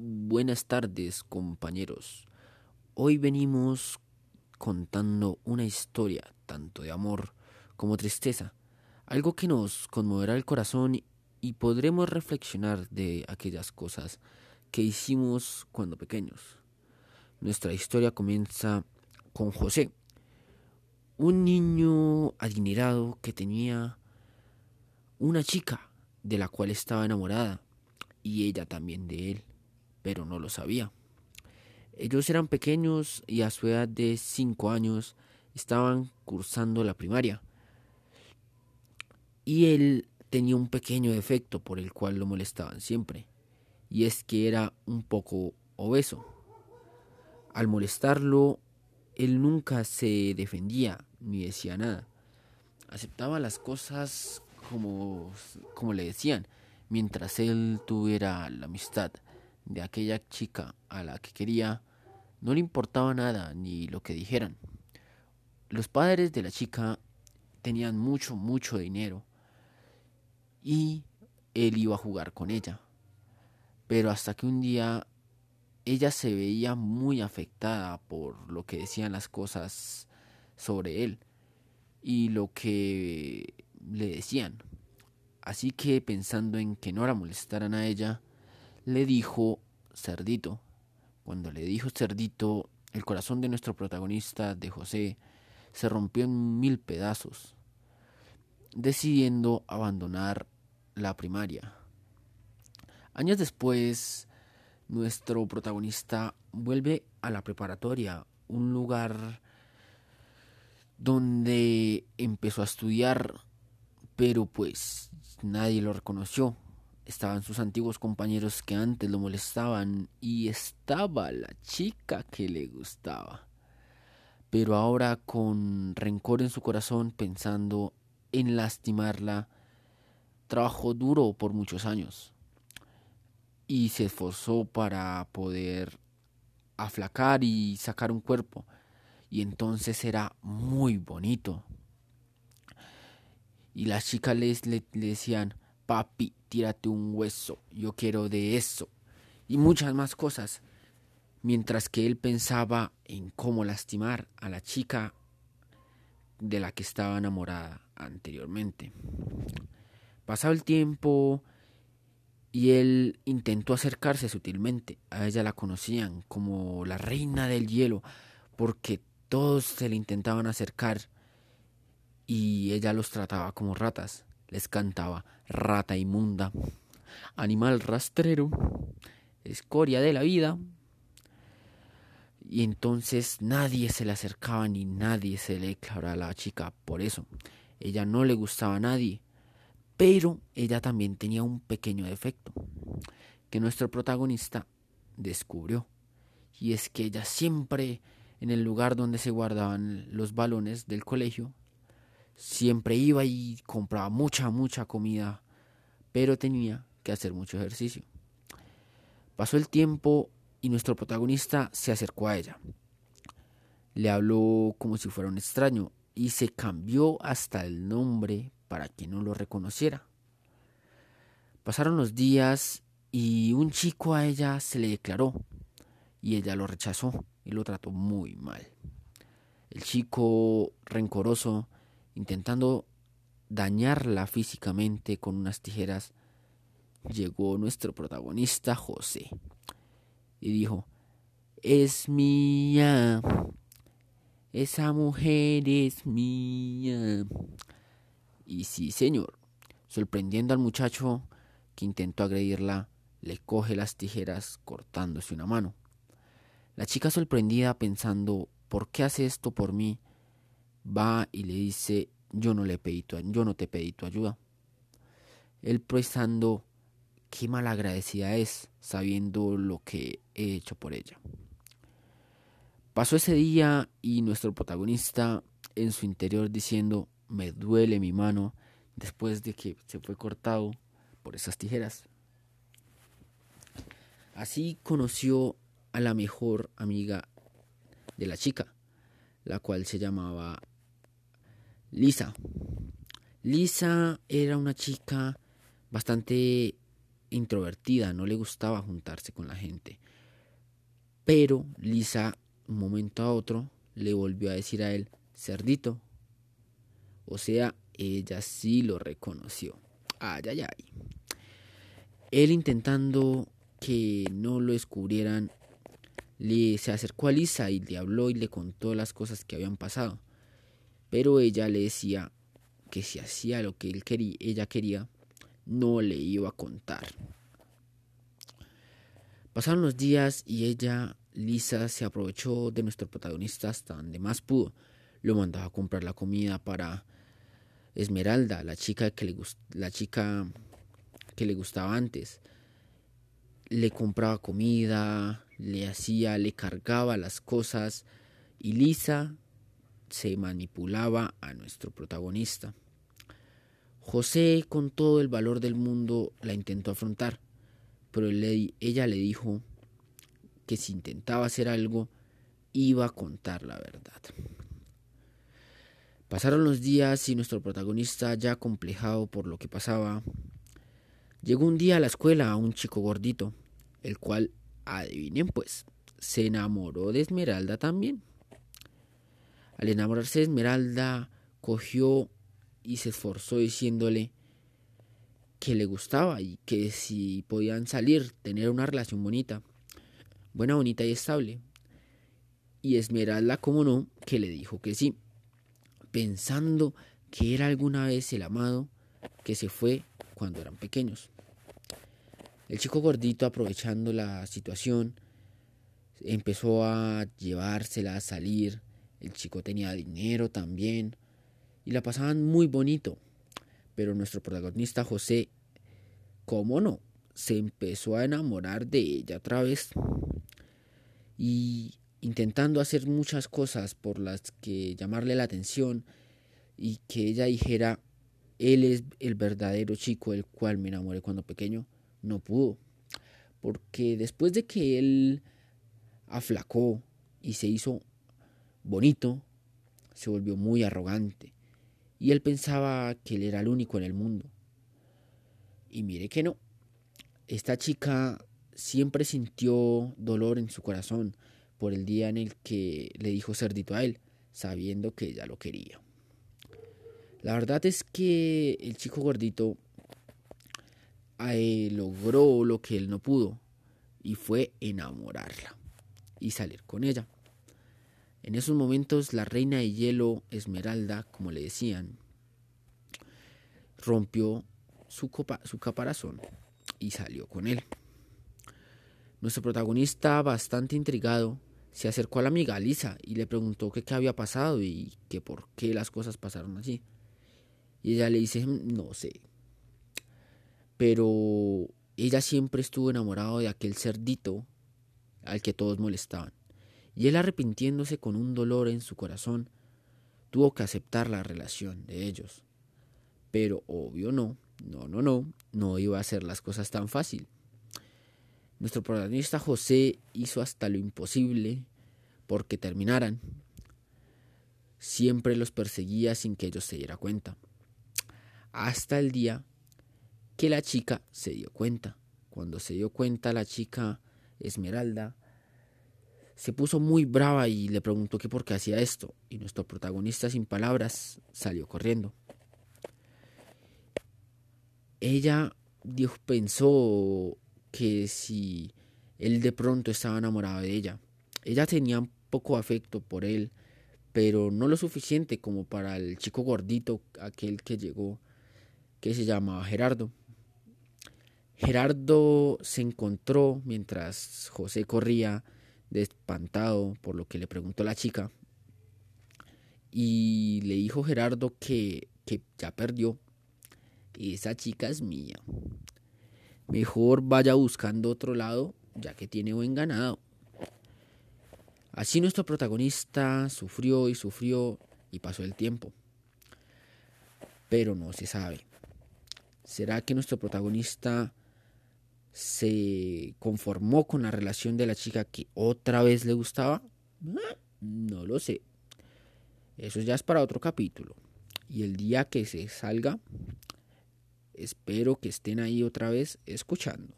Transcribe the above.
Buenas tardes, compañeros. Hoy venimos contando una historia tanto de amor como tristeza, algo que nos conmoverá el corazón y podremos reflexionar de aquellas cosas que hicimos cuando pequeños. Nuestra historia comienza con José, un niño adinerado que tenía una chica de la cual estaba enamorada y ella también de él, pero no lo sabía. Ellos eran pequeños y a su edad de 5 años estaban cursando la primaria. Y él tenía un pequeño defecto por el cual lo molestaban siempre, y es que era un poco obeso. Al molestarlo, él nunca se defendía ni decía nada. Aceptaba las cosas como, como le decían, mientras él tuviera la amistad de aquella chica a la que quería, no le importaba nada ni lo que dijeran. Los padres de la chica tenían mucho, mucho dinero y él iba a jugar con ella. Pero hasta que un día ella se veía muy afectada por lo que decían las cosas sobre él y lo que le decían. Así que pensando en que no la molestaran a ella, le dijo cerdito. Cuando le dijo cerdito, el corazón de nuestro protagonista, de José, se rompió en mil pedazos, decidiendo abandonar la primaria. Años después, nuestro protagonista vuelve a la preparatoria, un lugar donde empezó a estudiar, pero pues nadie lo reconoció. Estaban sus antiguos compañeros que antes lo molestaban y estaba la chica que le gustaba. Pero ahora con rencor en su corazón pensando en lastimarla, trabajó duro por muchos años y se esforzó para poder aflacar y sacar un cuerpo y entonces era muy bonito y las chicas les, le, decían, papi, tírate un hueso, yo quiero de eso, y muchas más cosas, mientras que él pensaba en cómo lastimar a la chica de la que estaba enamorada anteriormente. Pasado el tiempo y él intentó acercarse sutilmente. A ella la conocían como la reina del hielo porque todos se le intentaban acercar y ella los trataba como ratas. Les cantaba rata inmunda, animal rastrero, escoria de la vida. Y entonces nadie se le acercaba ni nadie se le declaraba a la chica por eso. Ella no le gustaba a nadie, pero ella también tenía un pequeño defecto que nuestro protagonista descubrió. Y es que ella siempre en el lugar donde se guardaban los balones del colegio Siempre iba y compraba mucha, mucha comida, pero tenía que hacer mucho ejercicio. Pasó el tiempo y nuestro protagonista se acercó a ella. Le habló como si fuera un extraño y se cambió hasta el nombre para que no lo reconociera. Pasaron los días y un chico a ella se le declaró y ella lo rechazó y lo trató muy mal. El chico rencoroso intentando dañarla físicamente con unas tijeras, llegó nuestro protagonista José y dijo, es mía, esa mujer es mía. Y sí, señor, sorprendiendo al muchacho que intentó agredirla, le coge las tijeras cortándose una mano. La chica sorprendida pensando, ¿por qué hace esto por mí? Va y le dice, yo no, le pedí tu, yo no te pedí tu ayuda. Él pensando, qué malagradecida es, sabiendo lo que he hecho por ella. Pasó ese día y nuestro protagonista en su interior diciendo, me duele mi mano después de que se fue cortado por esas tijeras. Así conoció a la mejor amiga de la chica, la cual se llamaba Lisa. Lisa era una chica bastante introvertida, no le gustaba juntarse con la gente. Pero Lisa, un momento a otro, le volvió a decir a él, cerdito. O sea, ella sí lo reconoció. Ay, ay, ay. Él intentando que no lo descubrieran, le se acercó a Lisa y le habló y le contó las cosas que habían pasado. Pero ella le decía que si hacía lo que él quería, ella quería, no le iba a contar. Pasaron los días y ella, Lisa, se aprovechó de nuestro protagonista hasta donde más pudo. Lo mandaba a comprar la comida para Esmeralda, la chica que le, la chica que le gustaba antes. Le compraba comida, le hacía, le cargaba las cosas y Lisa se manipulaba a nuestro protagonista. José, con todo el valor del mundo, la intentó afrontar, pero ella le dijo que si intentaba hacer algo, iba a contar la verdad. Pasaron los días y nuestro protagonista, ya complejado por lo que pasaba, llegó un día a la escuela a un chico gordito, el cual, adivinen pues, se enamoró de Esmeralda también. Al enamorarse de Esmeralda, cogió y se esforzó diciéndole que le gustaba y que si podían salir, tener una relación bonita, buena, bonita y estable. Y Esmeralda, como no, que le dijo que sí, pensando que era alguna vez el amado que se fue cuando eran pequeños. El chico gordito, aprovechando la situación, empezó a llevársela a salir, el chico tenía dinero también y la pasaban muy bonito. Pero nuestro protagonista José, ¿cómo no? Se empezó a enamorar de ella otra vez. Y intentando hacer muchas cosas por las que llamarle la atención y que ella dijera, él es el verdadero chico del cual me enamoré cuando pequeño, no pudo. Porque después de que él aflacó y se hizo bonito, se volvió muy arrogante y él pensaba que él era el único en el mundo. Y mire que no. Esta chica siempre sintió dolor en su corazón por el día en el que le dijo cerdito a él, sabiendo que ella lo quería. La verdad es que el chico gordito eh, logró lo que él no pudo y fue enamorarla y salir con ella. En esos momentos la reina de hielo, Esmeralda, como le decían, rompió su, caparazón y salió con él. Nuestro protagonista, bastante intrigado, se acercó a la amiga Lisa y le preguntó qué había pasado y que por qué las cosas pasaron así. Y ella le dice, mm, no sé. Pero ella siempre estuvo enamorada de aquel cerdito al que todos molestaban y él arrepintiéndose con un dolor en su corazón, tuvo que aceptar la relación de ellos. Pero obvio no, no, no, no, no iba a hacer las cosas tan fácil. Nuestro protagonista José hizo hasta lo imposible porque terminaran. Siempre los perseguía sin que ellos se dieran cuenta. Hasta el día que la chica se dio cuenta. Cuando se dio cuenta la chica Esmeralda, se puso muy brava y le preguntó que por qué hacía esto, y nuestro protagonista sin palabras salió corriendo. Ella pensó que si él de pronto estaba enamorado de ella, ella tenía poco afecto por él, pero no lo suficiente como para el chico gordito, aquel que llegó, que se llamaba Gerardo. Gerardo se encontró mientras José corría espantado por lo que le preguntó la chica. Y le dijo Gerardo que, que ya perdió. Esa chica es mía. Mejor vaya buscando otro lado, ya que tiene buen ganado. Así nuestro protagonista sufrió y sufrió y pasó el tiempo. Pero no se sabe. ¿Será que nuestro protagonista se conformó con la relación de la chica que otra vez le gustaba? No lo sé. Eso ya es para otro capítulo. Y el día que se salga, Espero que estén ahí otra vez escuchando.